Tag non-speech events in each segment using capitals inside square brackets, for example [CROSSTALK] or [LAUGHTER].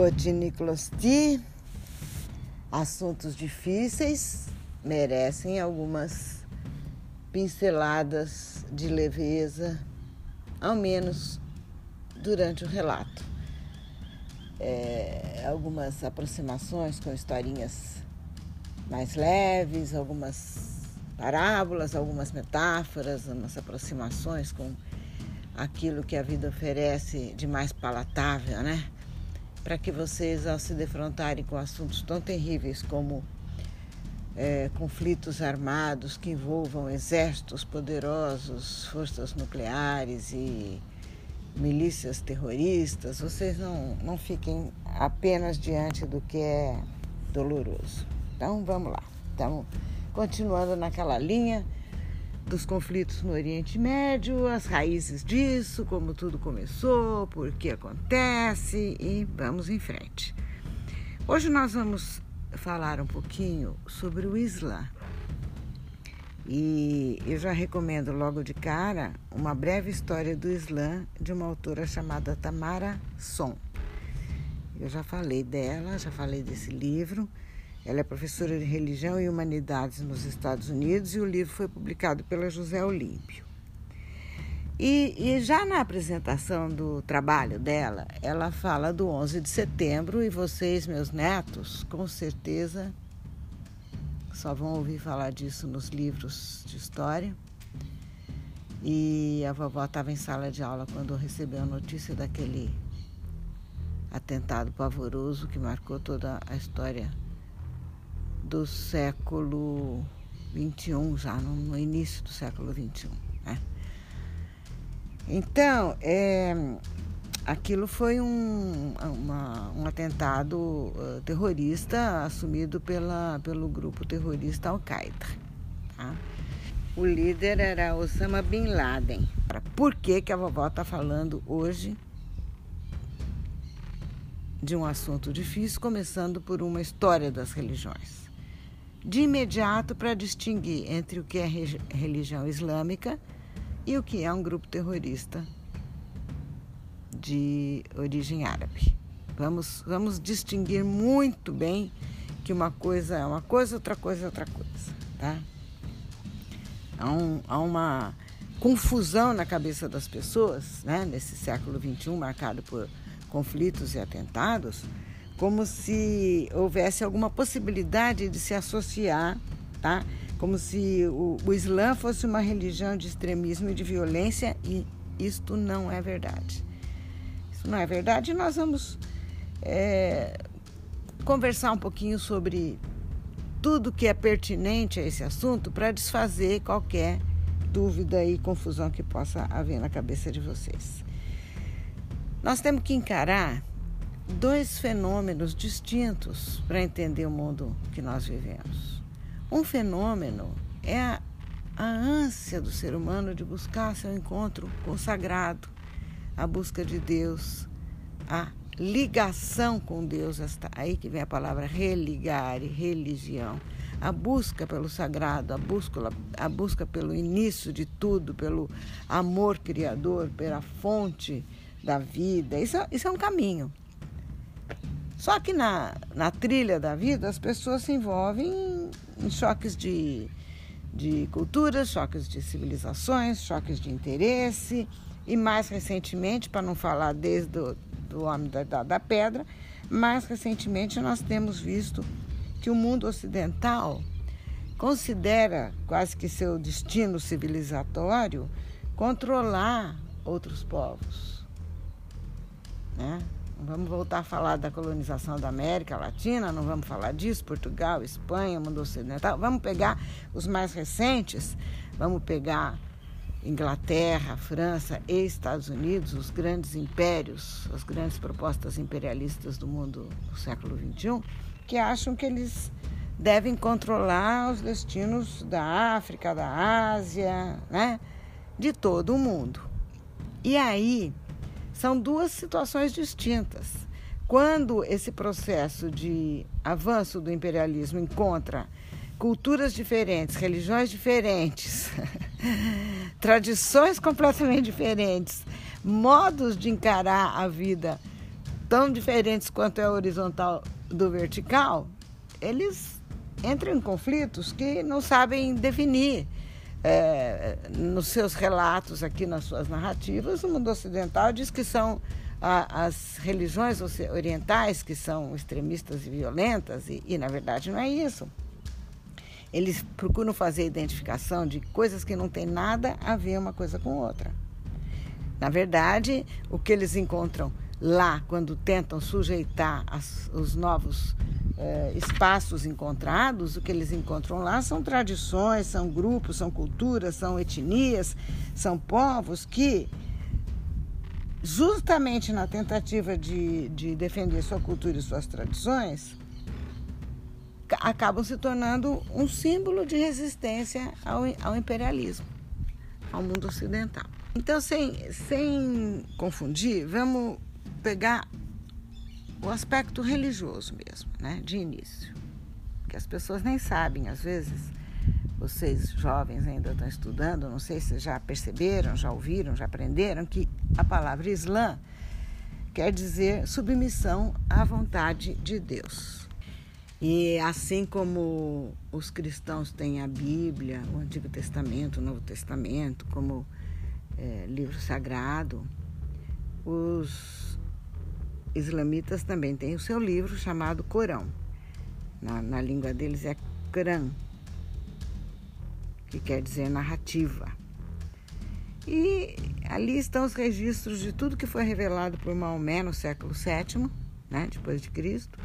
Botiniclosti, assuntos difíceis merecem algumas pinceladas de leveza, ao menos durante o relato. É, algumas aproximações com historinhas mais leves, algumas parábolas, algumas metáforas, umas aproximações com aquilo que a vida oferece de mais palatável, né? Para que vocês, ao se defrontarem com assuntos tão terríveis como é, conflitos armados que envolvam exércitos poderosos, forças nucleares e milícias terroristas, vocês não, não fiquem apenas diante do que é doloroso. Então vamos lá. Estamos continuando naquela linha dos conflitos no Oriente Médio, as raízes disso, como tudo começou, por que acontece e vamos em frente. Hoje nós vamos falar um pouquinho sobre o Islã. E eu já recomendo logo de cara uma breve história do Islã de uma autora chamada Tamara Son. Eu já falei dela, já falei desse livro. Ela é professora de religião e humanidades nos Estados Unidos e o livro foi publicado pela José Olímpio. E, e, já na apresentação do trabalho dela, ela fala do 11 de setembro e vocês, meus netos, com certeza só vão ouvir falar disso nos livros de história. E a vovó estava em sala de aula quando recebeu a notícia daquele atentado pavoroso que marcou toda a história do século XXI, já no, início do século XXI. Né? Então, é, aquilo foi um, uma, um atentado uh, terrorista assumido pela, pelo grupo terrorista Al-Qaeda. Tá? O líder era Osama Bin Laden. Por que, que a vovó está falando hoje de um assunto difícil, começando por uma história das religiões? De imediato, para distinguir entre o que é religião islâmica e o que é um grupo terrorista de origem árabe. Vamos, vamos distinguir muito bem que uma coisa é uma coisa, outra coisa é outra coisa, tá? Há, um, há uma confusão na cabeça das pessoas, né, nesse século XXI marcado por conflitos e atentados, como se houvesse alguma possibilidade de se associar, tá? como se o, o Islã fosse uma religião de extremismo e de violência, e isto não é verdade. Isso não é verdade. Nós vamos é, conversar um pouquinho sobre tudo que é pertinente a esse assunto para desfazer qualquer dúvida e confusão que possa haver na cabeça de vocês. Nós temos que encarar dois fenômenos distintos para entender o mundo que nós vivemos. Um fenômeno é a, a ânsia do ser humano de buscar seu encontro com o sagrado, a busca de Deus, a ligação com Deus, aí que vem a palavra religare, religião, a busca pelo sagrado, a busca, a busca pelo início de tudo, pelo amor criador, pela fonte da vida. Isso, é, isso é um caminho. Só que na, na trilha da vida as pessoas se envolvem em choques de, de culturas, choques de civilizações, choques de interesse e mais recentemente, para não falar desde o do homem da, da, da pedra, mais recentemente nós temos visto que o mundo ocidental considera quase que seu destino civilizatório controlar outros povos. Né? Vamos voltar a falar da colonização da América Latina, não vamos falar disso, Portugal, Espanha, mundo ocidental. Vamos pegar os mais recentes, vamos pegar Inglaterra, França e Estados Unidos, os grandes impérios, as grandes propostas imperialistas do mundo do século XXI, que acham que eles devem controlar os destinos da África, da Ásia, né? de todo o mundo. E aí são duas situações distintas. Quando esse processo de avanço do imperialismo encontra culturas diferentes, religiões diferentes, [LAUGHS] tradições completamente diferentes, modos de encarar a vida tão diferentes quanto é horizontal do vertical, eles entram em conflitos que não sabem definir. É, nos seus relatos aqui, nas suas narrativas, o mundo ocidental diz que são a, as religiões orientais que são extremistas e violentas, e, e na verdade não é isso. Eles procuram fazer identificação de coisas que não tem nada a ver uma coisa com outra. Na verdade, o que eles encontram lá, quando tentam sujeitar as, os novos eh, espaços encontrados, o que eles encontram lá são tradições, são grupos, são culturas, são etnias, são povos que, justamente na tentativa de, de defender sua cultura e suas tradições, acabam se tornando um símbolo de resistência ao, ao imperialismo, ao mundo ocidental. Então, sem, sem confundir, vamos pegar o aspecto religioso mesmo, né, de início, que as pessoas nem sabem, às vezes, vocês jovens ainda estão estudando, não sei se já perceberam, já ouviram, já aprenderam que a palavra Islã quer dizer submissão à vontade de Deus. E assim como os cristãos têm a Bíblia, o Antigo Testamento, o Novo Testamento, como é, livro sagrado, os islamitas também têm o seu livro chamado Corão. Na, na língua deles é Quran, que quer dizer narrativa. E ali estão os registros de tudo que foi revelado por Maomé no século VII, né, depois de Cristo,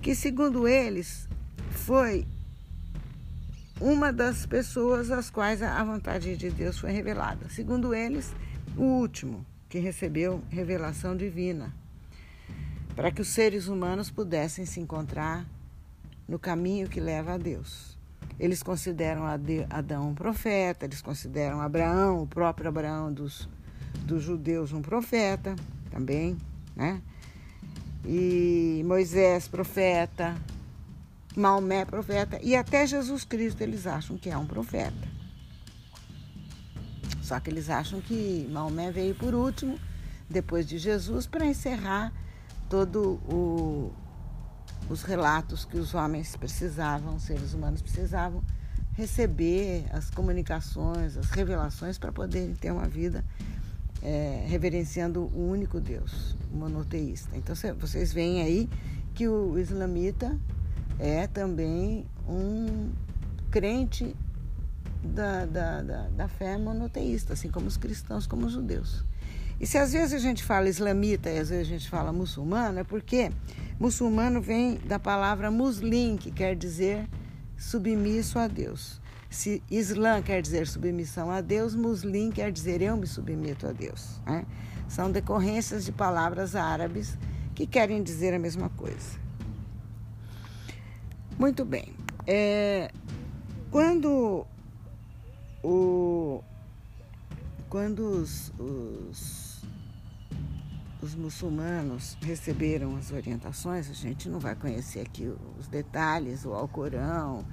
que segundo eles foi uma das pessoas às quais a vontade de Deus foi revelada. Segundo eles, o último que recebeu revelação divina, para que os seres humanos pudessem se encontrar no caminho que leva a Deus. Eles consideram Adão um profeta, eles consideram Abraão, o próprio Abraão dos, dos judeus, um profeta também, né? E Moisés, profeta, Maomé, profeta, e até Jesus Cristo eles acham que é um profeta. Só que eles acham que Maomé veio por último, depois de Jesus, para encerrar todo os relatos que os homens precisavam, os seres humanos precisavam receber as comunicações, as revelações para poderem ter uma vida é, reverenciando o único Deus, o monoteísta. Então vocês veem aí que o islamita é também um crente da, da, da, da fé monoteísta, assim como os cristãos, como os judeus. E se às vezes a gente fala islamita e às vezes a gente fala muçulmano, é porque muçulmano vem da palavra muslim, que quer dizer submisso a Deus. Se Islã quer dizer submissão a Deus, muslim quer dizer eu me submeto a Deus. Né? São decorrências de palavras árabes que querem dizer a mesma coisa. Muito bem. É, quando o, quando os, os, os, muçulmanos receberam as orientações, a gente não vai conhecer aqui os detalhes, o Alcorão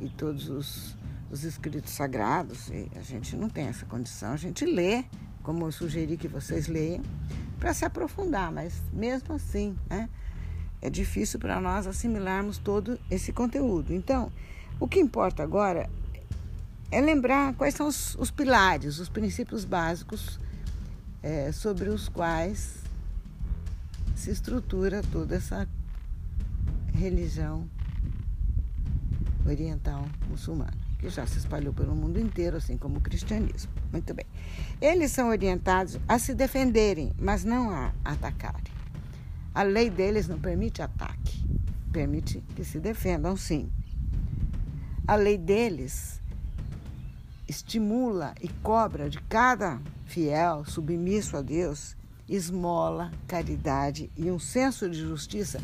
e todos os, os escritos sagrados, a gente não tem essa condição, a gente lê, como eu sugeri que vocês leiam, para se aprofundar, mas mesmo assim, né? é difícil para nós assimilarmos todo esse conteúdo. Então, o que importa agora é lembrar quais são os, os pilares, os princípios básicos é, sobre os quais se estrutura toda essa religião oriental muçulmana, que já se espalhou pelo mundo inteiro, assim como o cristianismo. Muito bem. Eles são orientados a se defenderem, mas não a atacarem. A lei deles não permite ataque, permite que se defendam sim. A lei deles estimula e cobra de cada fiel submisso a Deus esmola, caridade e um senso de justiça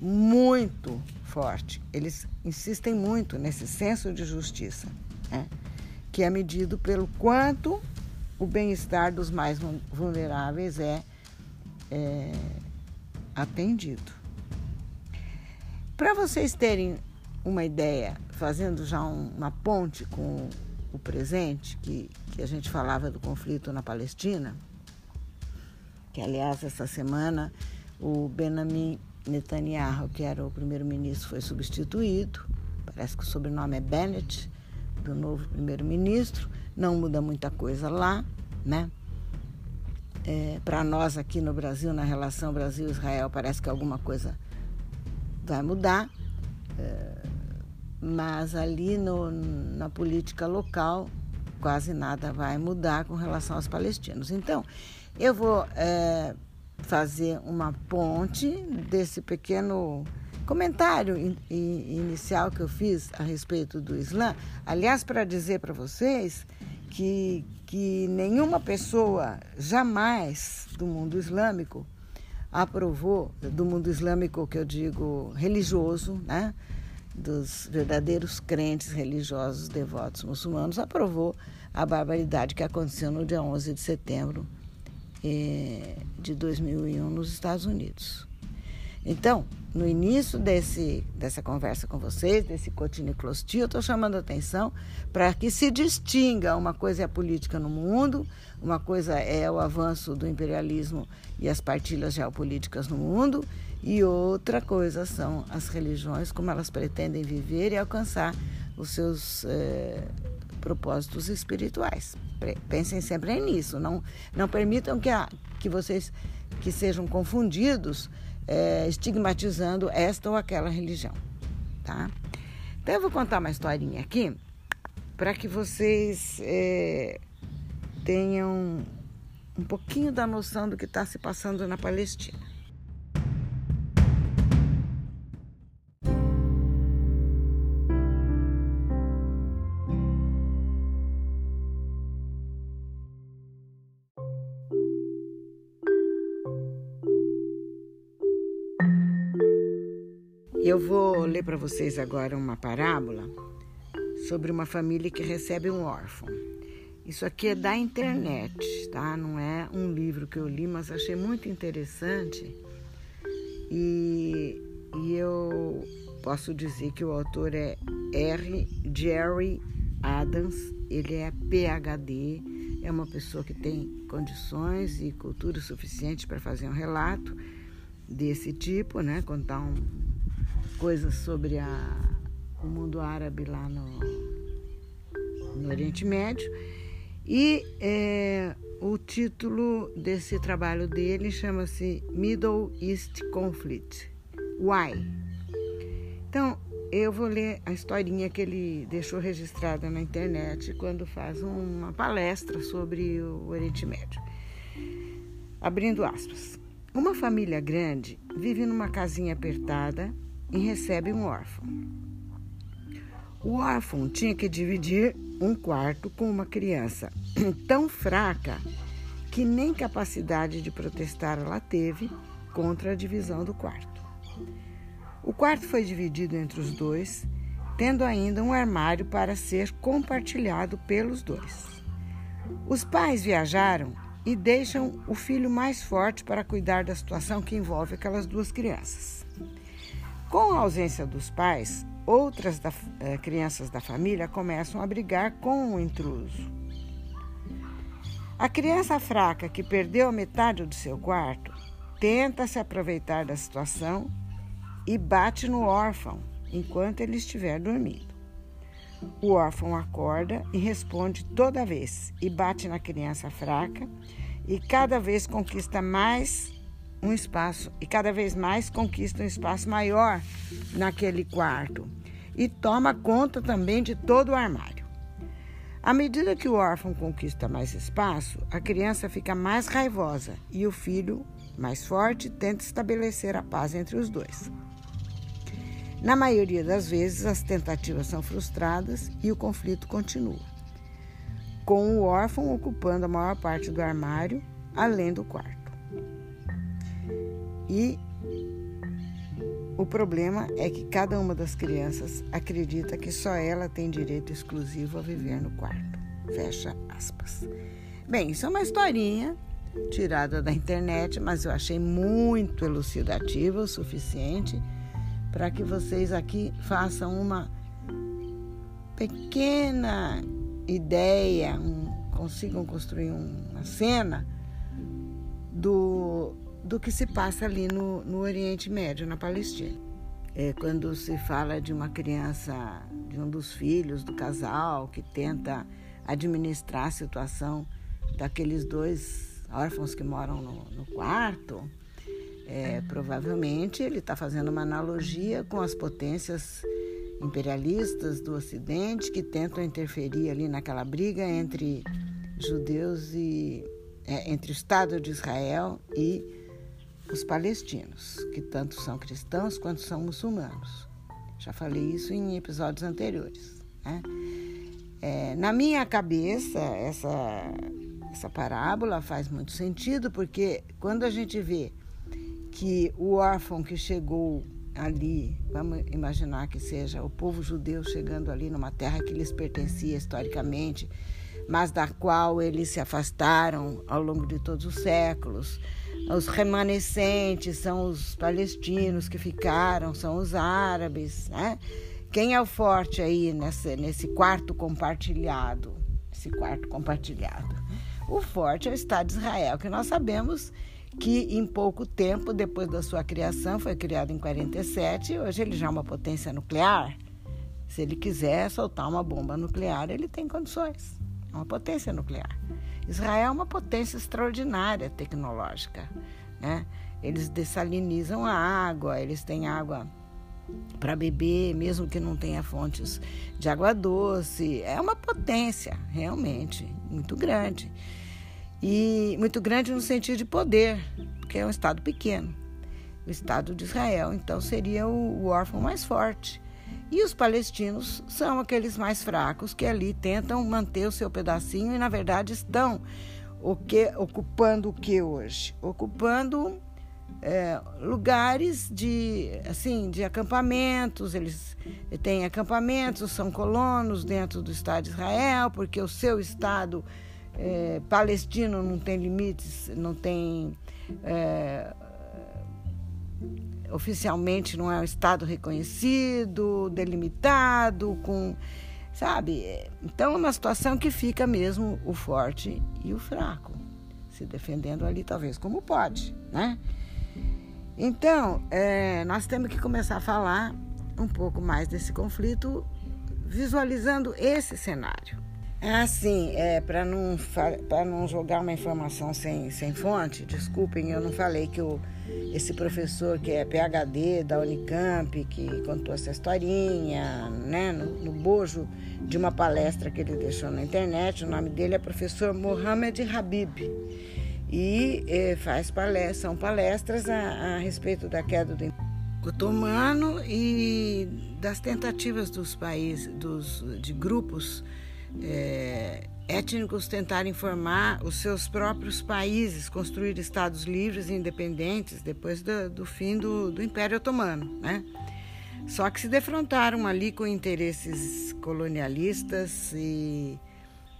muito forte. Eles insistem muito nesse senso de justiça, né? que é medido pelo quanto o bem-estar dos mais vulneráveis é, é atendido. Para vocês terem uma ideia, fazendo já um, uma ponte com o presente, que, que a gente falava do conflito na Palestina, que aliás essa semana o Benjamin Netanyahu, que era o primeiro-ministro, foi substituído. Parece que o sobrenome é Bennett, do novo primeiro-ministro. Não muda muita coisa lá, né? É, Para nós aqui no Brasil, na relação Brasil-Israel, parece que alguma coisa vai mudar. É, mas ali no, na política local quase nada vai mudar com relação aos palestinos. Então, eu vou é, fazer uma ponte desse pequeno comentário in, in, inicial que eu fiz a respeito do Islã. Aliás, para dizer para vocês que, que nenhuma pessoa jamais do mundo islâmico aprovou, do mundo islâmico que eu digo religioso, né? dos verdadeiros crentes religiosos devotos muçulmanos, aprovou a barbaridade que aconteceu no dia 11 de setembro eh, de 2001 nos Estados Unidos. Então, no início desse, dessa conversa com vocês, desse cotiniclostia, eu estou chamando a atenção para que se distinga uma coisa é a política no mundo, uma coisa é o avanço do imperialismo e as partilhas geopolíticas no mundo, e outra coisa são as religiões, como elas pretendem viver e alcançar os seus eh, propósitos espirituais. Pensem sempre nisso, não, não permitam que, a, que vocês que sejam confundidos é, estigmatizando esta ou aquela religião, tá? Então eu vou contar uma historinha aqui para que vocês é, tenham um pouquinho da noção do que está se passando na Palestina. Eu vou ler para vocês agora uma parábola sobre uma família que recebe um órfão. Isso aqui é da internet, tá? Não é um livro que eu li, mas achei muito interessante. E, e eu posso dizer que o autor é R. Jerry Adams. Ele é PhD, é uma pessoa que tem condições e cultura suficiente para fazer um relato desse tipo, né? Contar um, coisas sobre a, o mundo árabe lá no, no Oriente Médio. E é, o título desse trabalho dele chama-se Middle East Conflict. Why? Então, eu vou ler a historinha que ele deixou registrada na internet quando faz uma palestra sobre o Oriente Médio. Abrindo aspas. Uma família grande vive numa casinha apertada e recebe um órfão. O órfão tinha que dividir um quarto com uma criança [CLEARS THROAT] tão fraca que nem capacidade de protestar ela teve contra a divisão do quarto. O quarto foi dividido entre os dois, tendo ainda um armário para ser compartilhado pelos dois. Os pais viajaram e deixam o filho mais forte para cuidar da situação que envolve aquelas duas crianças. Com a ausência dos pais, outras da, eh, crianças da família começam a brigar com o intruso. A criança fraca que perdeu metade do seu quarto tenta se aproveitar da situação e bate no órfão enquanto ele estiver dormindo. O órfão acorda e responde toda vez e bate na criança fraca e cada vez conquista mais um espaço e cada vez mais conquista um espaço maior naquele quarto e toma conta também de todo o armário. À medida que o órfão conquista mais espaço, a criança fica mais raivosa e o filho, mais forte, tenta estabelecer a paz entre os dois. Na maioria das vezes, as tentativas são frustradas e o conflito continua, com o órfão ocupando a maior parte do armário, além do quarto. E o problema é que cada uma das crianças acredita que só ela tem direito exclusivo a viver no quarto. Fecha aspas. Bem, isso é uma historinha tirada da internet, mas eu achei muito elucidativa o suficiente para que vocês aqui façam uma pequena ideia, um, consigam construir uma cena do do que se passa ali no, no Oriente Médio, na Palestina. É, quando se fala de uma criança, de um dos filhos do casal que tenta administrar a situação daqueles dois órfãos que moram no, no quarto, é, provavelmente ele está fazendo uma analogia com as potências imperialistas do Ocidente que tentam interferir ali naquela briga entre judeus e é, entre o Estado de Israel e os palestinos, que tanto são cristãos quanto são muçulmanos. Já falei isso em episódios anteriores. Né? É, na minha cabeça, essa, essa parábola faz muito sentido, porque quando a gente vê que o órfão que chegou ali, vamos imaginar que seja o povo judeu chegando ali numa terra que lhes pertencia historicamente, mas da qual eles se afastaram ao longo de todos os séculos. Os remanescentes são os palestinos que ficaram, são os árabes. Né? Quem é o forte aí nesse, nesse quarto compartilhado? Esse quarto compartilhado. O forte é o Estado de Israel, que nós sabemos que em pouco tempo depois da sua criação, foi criado em 47, hoje ele já é uma potência nuclear. Se ele quiser soltar uma bomba nuclear, ele tem condições. É uma potência nuclear. Israel é uma potência extraordinária tecnológica. Né? Eles dessalinizam a água, eles têm água para beber, mesmo que não tenha fontes de água doce. É uma potência, realmente, muito grande. E muito grande no sentido de poder, porque é um Estado pequeno. O Estado de Israel, então, seria o, o órfão mais forte. E os palestinos são aqueles mais fracos que ali tentam manter o seu pedacinho e, na verdade, estão o que, ocupando o que hoje? Ocupando é, lugares de assim de acampamentos eles têm acampamentos são colonos dentro do Estado de Israel porque o seu estado é, palestino não tem limites, não tem. É, oficialmente não é um Estado reconhecido, delimitado, com. Sabe? Então é uma situação que fica mesmo o forte e o fraco, se defendendo ali, talvez como pode, né? Então, é, nós temos que começar a falar um pouco mais desse conflito, visualizando esse cenário. É assim, é, para não, não jogar uma informação sem, sem fonte, desculpem, eu não falei que o, esse professor que é PhD da Unicamp, que contou essa historinha, né, no, no bojo de uma palestra que ele deixou na internet, o nome dele é professor Mohamed Habib. E é, faz palestras, são palestras a, a respeito da queda do otomano e das tentativas dos países, dos, de grupos é, étnicos tentarem formar os seus próprios países, construir estados livres e independentes depois do, do fim do, do, Império Otomano, né? Só que se defrontaram ali com interesses colonialistas e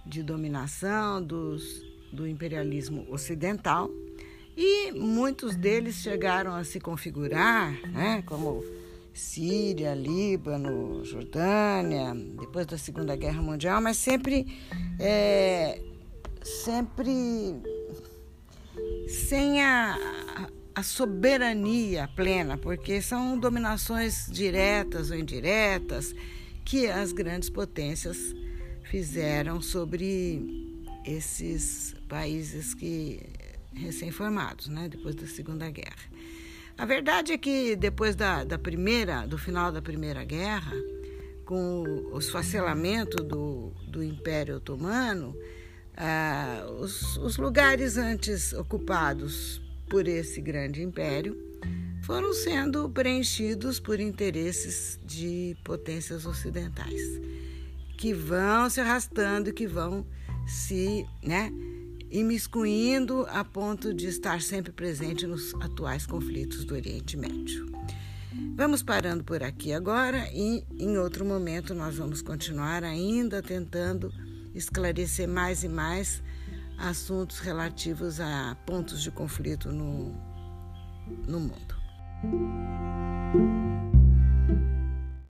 de dominação dos, do imperialismo ocidental e muitos deles chegaram a se configurar, né, como Síria, Líbano, Jordânia, depois da Segunda Guerra Mundial, mas sempre, é, sempre sem a, a soberania plena, porque são dominações diretas ou indiretas que as grandes potências fizeram sobre esses países que recém-formados, né, depois da Segunda Guerra. A verdade é que depois da, da primeira, do final da Primeira Guerra, com o esfacelamento do, do Império Otomano, ah, os, os lugares antes ocupados por esse grande império foram sendo preenchidos por interesses de potências ocidentais, que vão se arrastando, que vão se, né, imiscuindo a ponto de estar sempre presente nos atuais conflitos do Oriente Médio. Vamos parando por aqui agora e em outro momento nós vamos continuar ainda tentando esclarecer mais e mais assuntos relativos a pontos de conflito no, no mundo.